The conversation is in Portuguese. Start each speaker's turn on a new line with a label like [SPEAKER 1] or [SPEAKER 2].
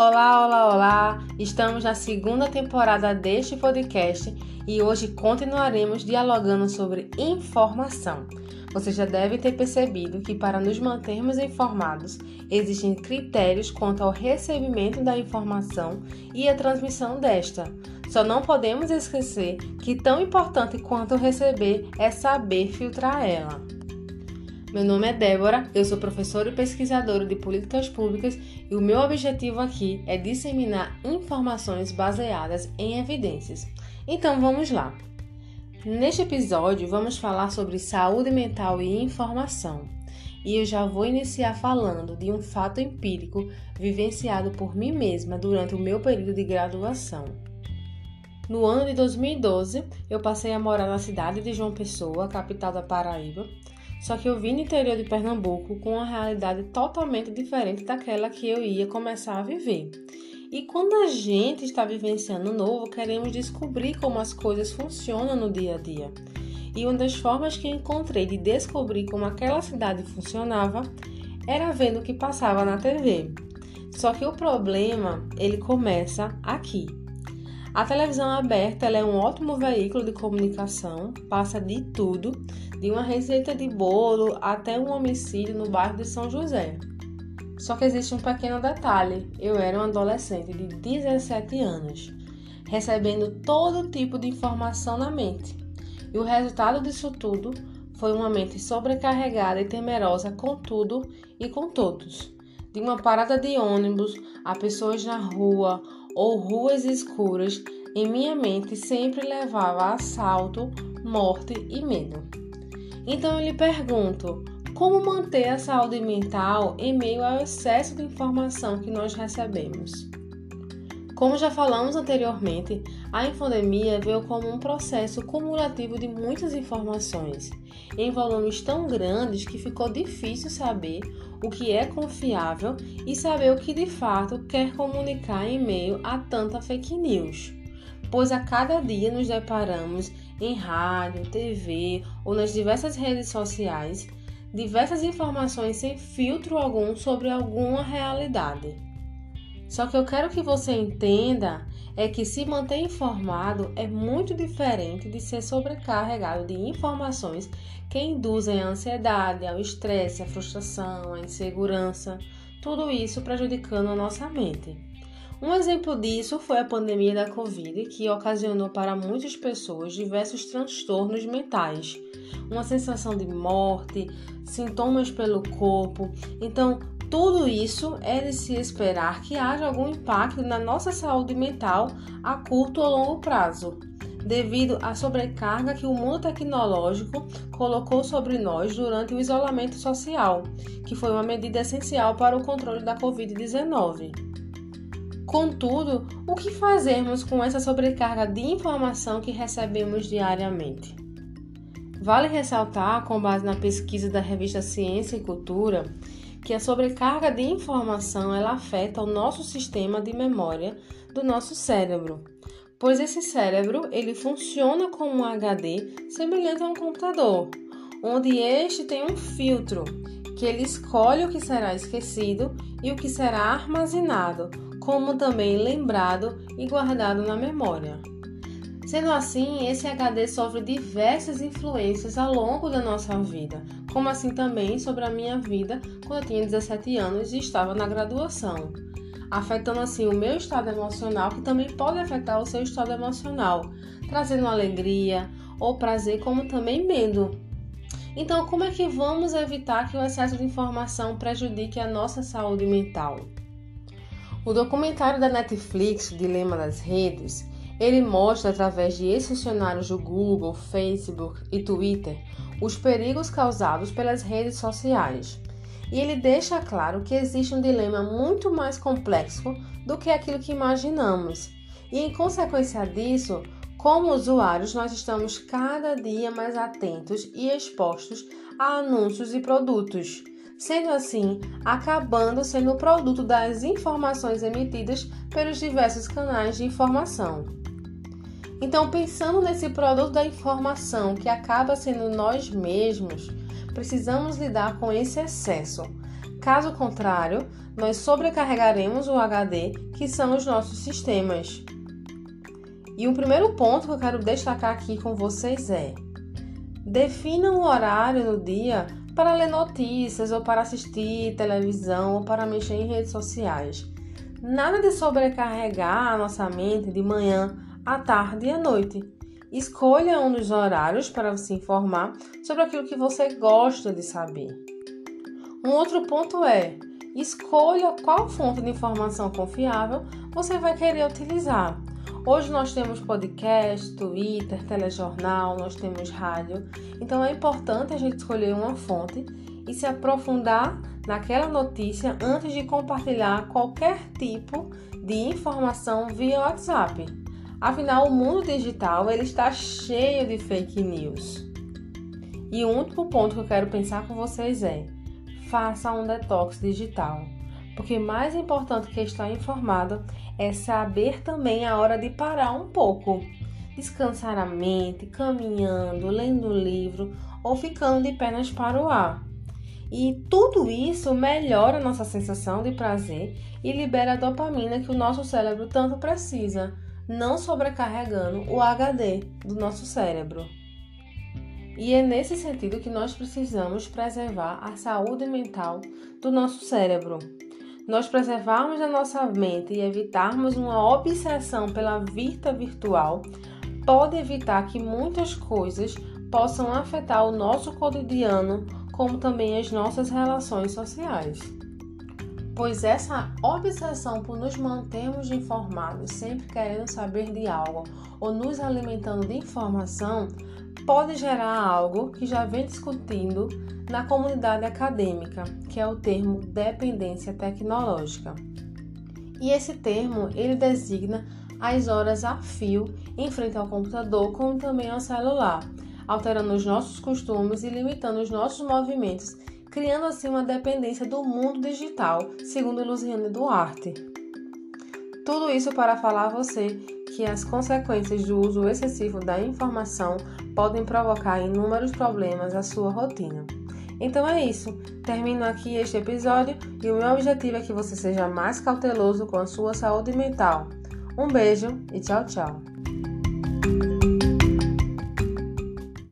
[SPEAKER 1] Olá, olá, olá! Estamos na segunda temporada deste podcast e hoje continuaremos dialogando sobre informação. Você já deve ter percebido que, para nos mantermos informados, existem critérios quanto ao recebimento da informação e a transmissão desta. Só não podemos esquecer que, tão importante quanto receber é saber filtrar ela. Meu nome é Débora, eu sou professora e pesquisadora de políticas públicas e o meu objetivo aqui é disseminar informações baseadas em evidências. Então vamos lá. Neste episódio vamos falar sobre saúde mental e informação. E eu já vou iniciar falando de um fato empírico vivenciado por mim mesma durante o meu período de graduação. No ano de 2012, eu passei a morar na cidade de João Pessoa, capital da Paraíba, só que eu vim no interior de Pernambuco com uma realidade totalmente diferente daquela que eu ia começar a viver. E quando a gente está vivenciando novo, queremos descobrir como as coisas funcionam no dia a dia. E uma das formas que encontrei de descobrir como aquela cidade funcionava era vendo o que passava na TV. Só que o problema, ele começa aqui. A televisão aberta é um ótimo veículo de comunicação, passa de tudo, de uma receita de bolo até um homicídio no bairro de São José. Só que existe um pequeno detalhe: eu era um adolescente de 17 anos, recebendo todo tipo de informação na mente. E o resultado disso tudo foi uma mente sobrecarregada e temerosa com tudo e com todos. De uma parada de ônibus a pessoas na rua ou ruas escuras, em minha mente sempre levava assalto, morte e medo. Então eu lhe pergunto: como manter a saúde mental em meio ao excesso de informação que nós recebemos? Como já falamos anteriormente, a infodemia veio como um processo cumulativo de muitas informações, em volumes tão grandes que ficou difícil saber o que é confiável e saber o que de fato quer comunicar em meio a tanta fake news. Pois a cada dia nos deparamos em rádio, TV ou nas diversas redes sociais diversas informações sem filtro algum sobre alguma realidade. Só que eu quero que você entenda é que se manter informado é muito diferente de ser sobrecarregado de informações que induzem a ansiedade, ao estresse, a frustração, a insegurança, tudo isso prejudicando a nossa mente. Um exemplo disso foi a pandemia da Covid, que ocasionou para muitas pessoas diversos transtornos mentais, uma sensação de morte, sintomas pelo corpo. Então, tudo isso é de se esperar que haja algum impacto na nossa saúde mental a curto ou longo prazo, devido à sobrecarga que o mundo tecnológico colocou sobre nós durante o isolamento social, que foi uma medida essencial para o controle da Covid-19. Contudo, o que fazemos com essa sobrecarga de informação que recebemos diariamente? Vale ressaltar, com base na pesquisa da revista Ciência e Cultura, que a sobrecarga de informação ela afeta o nosso sistema de memória do nosso cérebro, pois esse cérebro ele funciona como um HD semelhante a um computador, onde este tem um filtro que ele escolhe o que será esquecido e o que será armazenado, como também lembrado e guardado na memória. Sendo assim, esse HD sofre diversas influências ao longo da nossa vida, como assim também sobre a minha vida quando eu tinha 17 anos e estava na graduação, afetando assim o meu estado emocional, que também pode afetar o seu estado emocional, trazendo alegria ou prazer, como também medo. Então, como é que vamos evitar que o excesso de informação prejudique a nossa saúde mental? O documentário da Netflix, Dilema das Redes, ele mostra através de ex-funcionários do Google, Facebook e Twitter os perigos causados pelas redes sociais. E ele deixa claro que existe um dilema muito mais complexo do que aquilo que imaginamos. E em consequência disso, como usuários, nós estamos cada dia mais atentos e expostos a anúncios e produtos, sendo assim, acabando sendo o produto das informações emitidas pelos diversos canais de informação. Então, pensando nesse produto da informação que acaba sendo nós mesmos, precisamos lidar com esse excesso. Caso contrário, nós sobrecarregaremos o HD, que são os nossos sistemas. E o primeiro ponto que eu quero destacar aqui com vocês é: defina um horário no dia para ler notícias ou para assistir televisão ou para mexer em redes sociais. Nada de sobrecarregar a nossa mente de manhã, à tarde e à noite. Escolha um dos horários para se informar sobre aquilo que você gosta de saber. Um outro ponto é: escolha qual fonte de informação confiável você vai querer utilizar. Hoje nós temos podcast, Twitter, telejornal, nós temos rádio. Então é importante a gente escolher uma fonte e se aprofundar naquela notícia antes de compartilhar qualquer tipo de informação via WhatsApp. Afinal, o mundo digital ele está cheio de fake news. E o último ponto que eu quero pensar com vocês é: faça um detox digital. Porque mais importante que estar informado é saber também a hora de parar um pouco, descansar a mente, caminhando, lendo um livro ou ficando de pernas para o ar. E tudo isso melhora nossa sensação de prazer e libera a dopamina que o nosso cérebro tanto precisa, não sobrecarregando o HD do nosso cérebro. E é nesse sentido que nós precisamos preservar a saúde mental do nosso cérebro. Nós preservarmos a nossa mente e evitarmos uma obsessão pela vida virtual pode evitar que muitas coisas possam afetar o nosso cotidiano, como também as nossas relações sociais. Pois essa obsessão por nos mantermos informados, sempre querendo saber de algo ou nos alimentando de informação, pode gerar algo que já vem discutindo na comunidade acadêmica, que é o termo dependência tecnológica. E esse termo ele designa as horas a fio em frente ao computador, como também ao celular, alterando os nossos costumes e limitando os nossos movimentos, criando assim uma dependência do mundo digital, segundo Luciane Duarte. Tudo isso para falar a você que as consequências do uso excessivo da informação podem provocar inúmeros problemas à sua rotina. Então é isso. Termino aqui este episódio e o meu objetivo é que você seja mais cauteloso com a sua saúde mental. Um beijo e tchau, tchau.